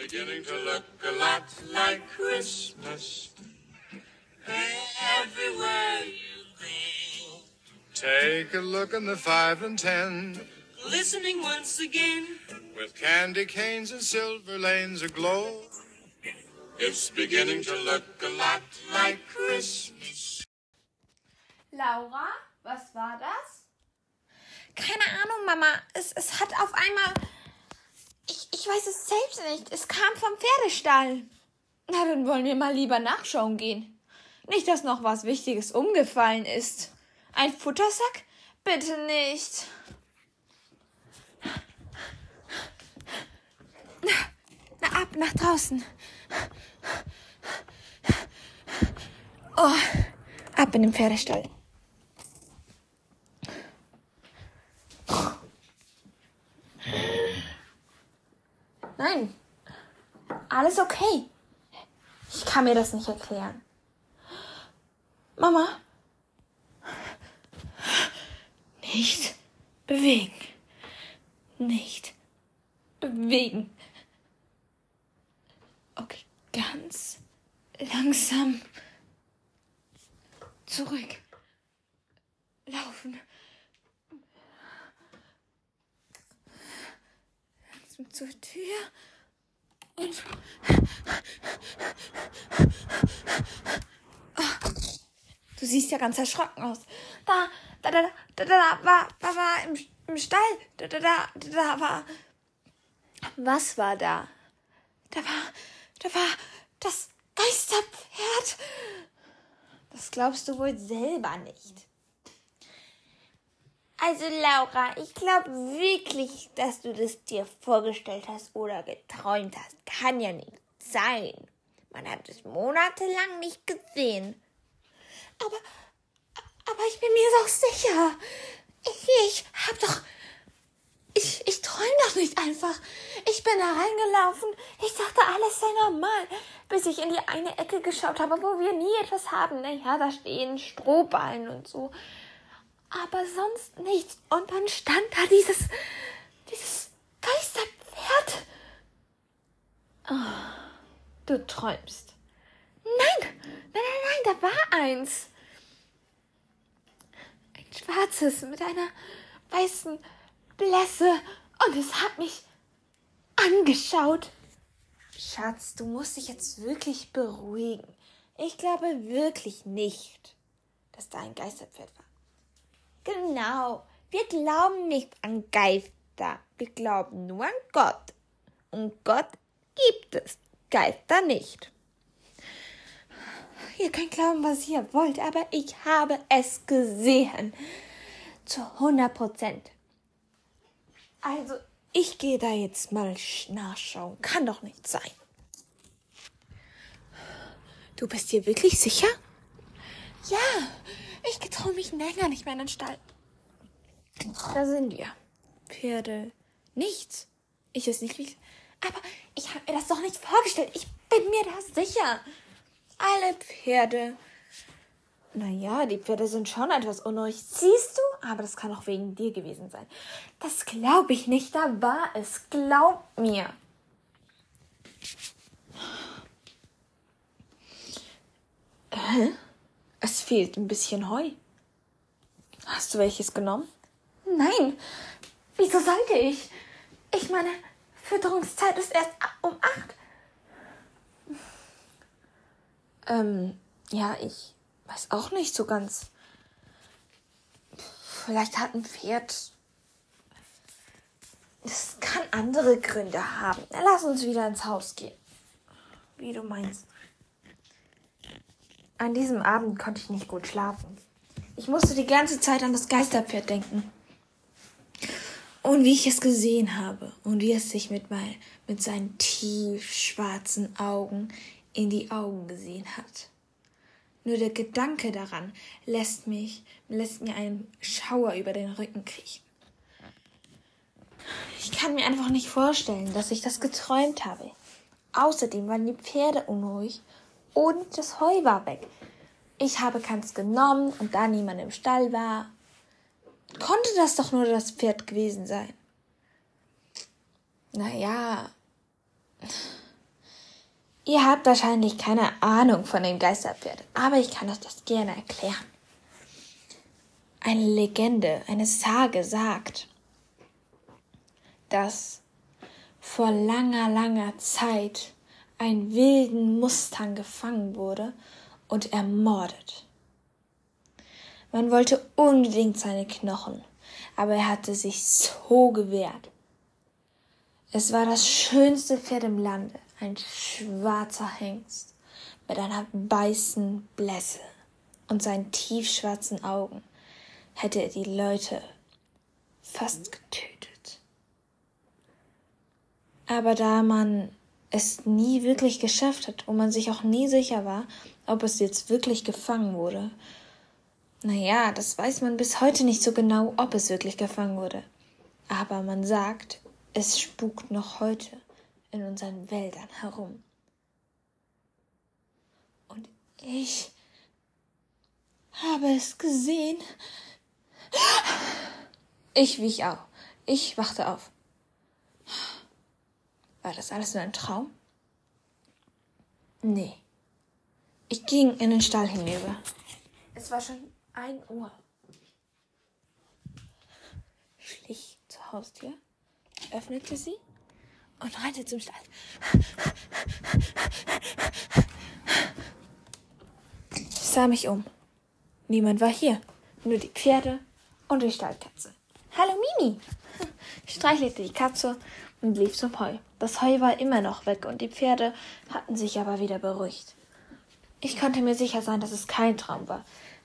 beginning to look a lot like Christmas everywhere you go. Take a look in the five and ten, Listening once again, with candy canes and silver lanes aglow. it's beginning to look a lot like Christmas. Laura, was war das? Keine Ahnung, Mama. Es, es hat auf einmal. Ich, weiß es selbst nicht. Es kam vom Pferdestall. Na, dann wollen wir mal lieber nachschauen gehen. Nicht, dass noch was Wichtiges umgefallen ist. Ein Futtersack? Bitte nicht. Na, ab nach draußen. Oh, ab in den Pferdestall. Nein, alles okay. Ich kann mir das nicht erklären. Mama, nicht bewegen. Nicht bewegen. Okay, ganz langsam zurück. Laufen. Zur Tür. Du siehst ja ganz erschrocken aus. Da, da, da, da, da, da war, da war im, im Stall. Da, da, da, da war. Was war da? Da war, da war das Geisterpferd. Das glaubst du wohl selber nicht. Also Laura, ich glaube wirklich, dass du das dir vorgestellt hast oder geträumt hast. Kann ja nicht sein. Man hat es monatelang nicht gesehen. Aber, aber ich bin mir doch sicher. Ich, ich hab doch, ich, ich träum doch nicht einfach. Ich bin da reingelaufen. Ich dachte, alles sei normal, bis ich in die eine Ecke geschaut habe, wo wir nie etwas haben. Naja, da stehen Strohballen und so. Aber sonst nichts. Und dann stand da dieses, dieses Geisterpferd. Du träumst. Nein, nein, nein, nein, da war eins. Ein schwarzes mit einer weißen Blässe und es hat mich angeschaut. Schatz, du musst dich jetzt wirklich beruhigen. Ich glaube wirklich nicht, dass da ein Geisterpferd war. Genau, wir glauben nicht an Geister, wir glauben nur an Gott. Und Gott gibt es, Geister nicht. Ihr könnt glauben, was ihr wollt, aber ich habe es gesehen. Zu 100 Prozent. Also, ich gehe da jetzt mal sch- nachschauen. Kann doch nicht sein. Du bist dir wirklich sicher? Ja, ich getraue mich länger nicht mehr in den Stall. Da sind wir. Pferde. Nichts. Ich weiß nicht, wie. Aber ich habe mir das doch nicht vorgestellt. Ich bin mir da sicher. Alle Pferde. Naja, die Pferde sind schon etwas unruhig. Siehst du? Aber das kann auch wegen dir gewesen sein. Das glaube ich nicht, da war es. Glaub mir. Es fehlt ein bisschen Heu. Hast du welches genommen? Nein, wieso sollte ich? Ich meine, Fütterungszeit ist erst um acht. Ähm, ja, ich weiß auch nicht so ganz. Vielleicht hat ein Pferd. Es kann andere Gründe haben. Lass uns wieder ins Haus gehen. Wie du meinst. An diesem Abend konnte ich nicht gut schlafen. Ich musste die ganze Zeit an das Geisterpferd denken. Und wie ich es gesehen habe und wie es sich mit, mein, mit seinen tief schwarzen Augen in die Augen gesehen hat. Nur der Gedanke daran lässt mich, lässt mir einen Schauer über den Rücken kriechen. Ich kann mir einfach nicht vorstellen, dass ich das geträumt habe. Außerdem waren die Pferde unruhig und das Heu war weg. Ich habe keins genommen und da niemand im Stall war, konnte das doch nur das Pferd gewesen sein. Naja, Ihr habt wahrscheinlich keine Ahnung von dem Geisterpferd, aber ich kann euch das gerne erklären. Eine Legende, eine Sage sagt, dass vor langer, langer Zeit ein wilden Mustang gefangen wurde und ermordet. Man wollte unbedingt seine Knochen, aber er hatte sich so gewehrt. Es war das schönste Pferd im Lande, ein schwarzer Hengst mit einer weißen Blässe und seinen tiefschwarzen Augen hätte er die Leute fast getötet. Aber da man es nie wirklich geschafft hat und man sich auch nie sicher war, ob es jetzt wirklich gefangen wurde, naja, das weiß man bis heute nicht so genau, ob es wirklich gefangen wurde. Aber man sagt, es spukt noch heute in unseren Wäldern herum. Und ich habe es gesehen. Ich wich auch. Ich wachte auf. War das alles nur ein Traum? Nee. Ich ging in den Stall hinüber. Es war schon ein Uhr. Schlich zur Haustür, öffnete sie und rannte zum Stall. Ich sah mich um. Niemand war hier, nur die Pferde und die Stallkatze. Hallo Mimi! Ich streichelte die Katze und lief zum Heu. Das Heu war immer noch weg und die Pferde hatten sich aber wieder beruhigt. Ich konnte mir sicher sein, dass es kein Traum war.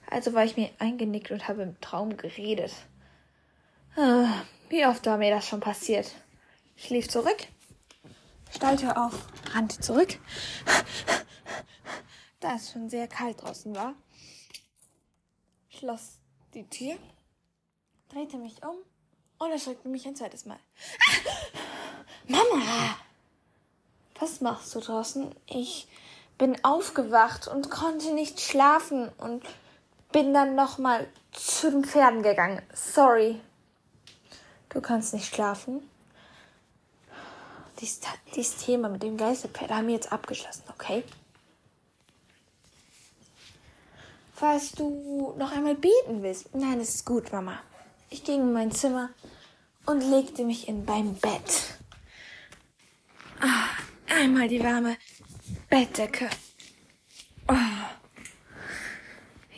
Also war ich mir eingenickt und habe im Traum geredet. Ah, wie oft war mir das schon passiert? Ich lief zurück, Stalltür auf, rannte zurück, da es schon sehr kalt draußen war, schloss die Tür, drehte mich um und erschreckte mich ein zweites Mal. Mama! Was machst du draußen? Ich bin aufgewacht und konnte nicht schlafen und bin dann nochmal zu den Pferden gegangen. Sorry. Du kannst nicht schlafen. Dies, dieses Thema mit dem Geisterpferd haben wir jetzt abgeschlossen, okay? Falls du noch einmal beten willst. Nein, es ist gut, Mama. Ich ging in mein Zimmer und legte mich in beim Bett. Ah, einmal die warme Bettdecke. Oh.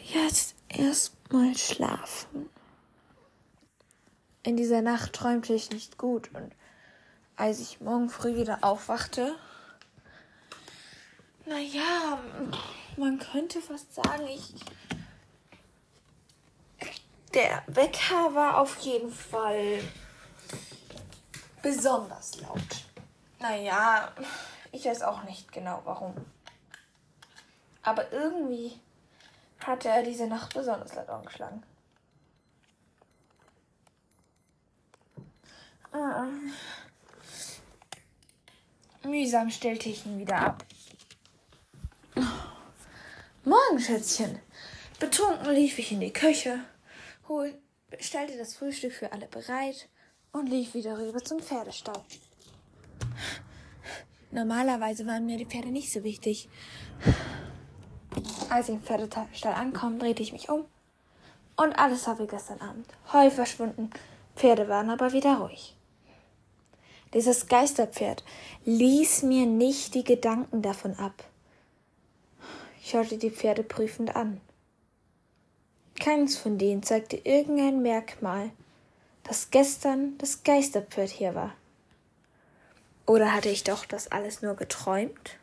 Jetzt erstmal schlafen. In dieser Nacht träumte ich nicht gut und als ich morgen früh wieder aufwachte, naja, man könnte fast sagen, ich. Der Wecker war auf jeden Fall besonders laut. Naja, ich weiß auch nicht genau warum. Aber irgendwie hatte er diese Nacht besonders laut angeschlagen. Ah. Mühsam stellte ich ihn wieder ab. Morgen, Schätzchen. Betrunken lief ich in die Küche, hol, stellte das Frühstück für alle bereit und lief wieder rüber zum Pferdestall. Normalerweise waren mir die Pferde nicht so wichtig. Als ich im Pferdestall ankom, drehte ich mich um und alles war wie gestern Abend. Heu verschwunden, Pferde waren aber wieder ruhig. Dieses Geisterpferd ließ mir nicht die Gedanken davon ab. Ich schaute die Pferde prüfend an. Keins von denen zeigte irgendein Merkmal, dass gestern das Geisterpferd hier war. Oder hatte ich doch das alles nur geträumt?